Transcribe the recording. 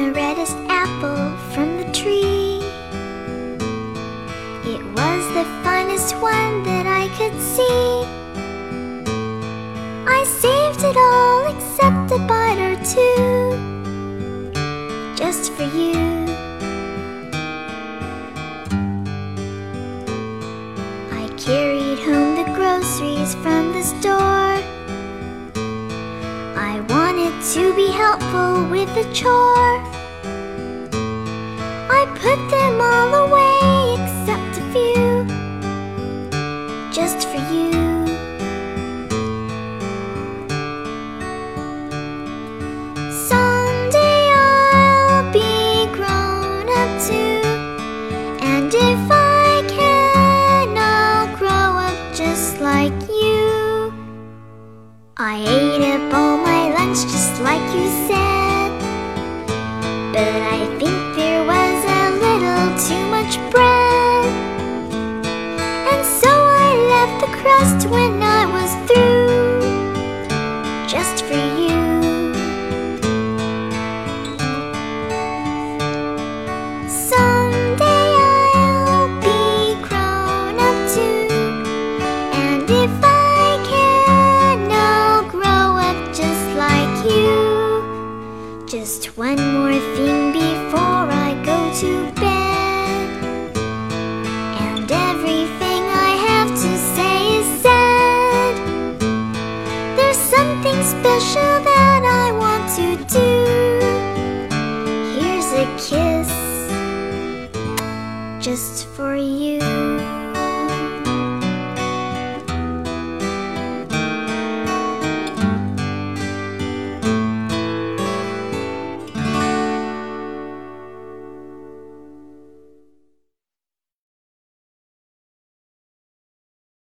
the reddest apple from the tree. It was the finest one that I could see. I saved it all except a bite or two, just for you. I carried home the groceries from the store. I wanted to be helpful with the chore. I put them all away except a few, just for you. Someday I'll be grown up too, and if I can, I'll grow up just like you. I ate up all and so I left the crust when I was through, just for you. Someday I'll be grown up too, and if I can, I'll grow up just like you. Just one more thing before I go to bed, special that I want to do. Here's a kiss just for you.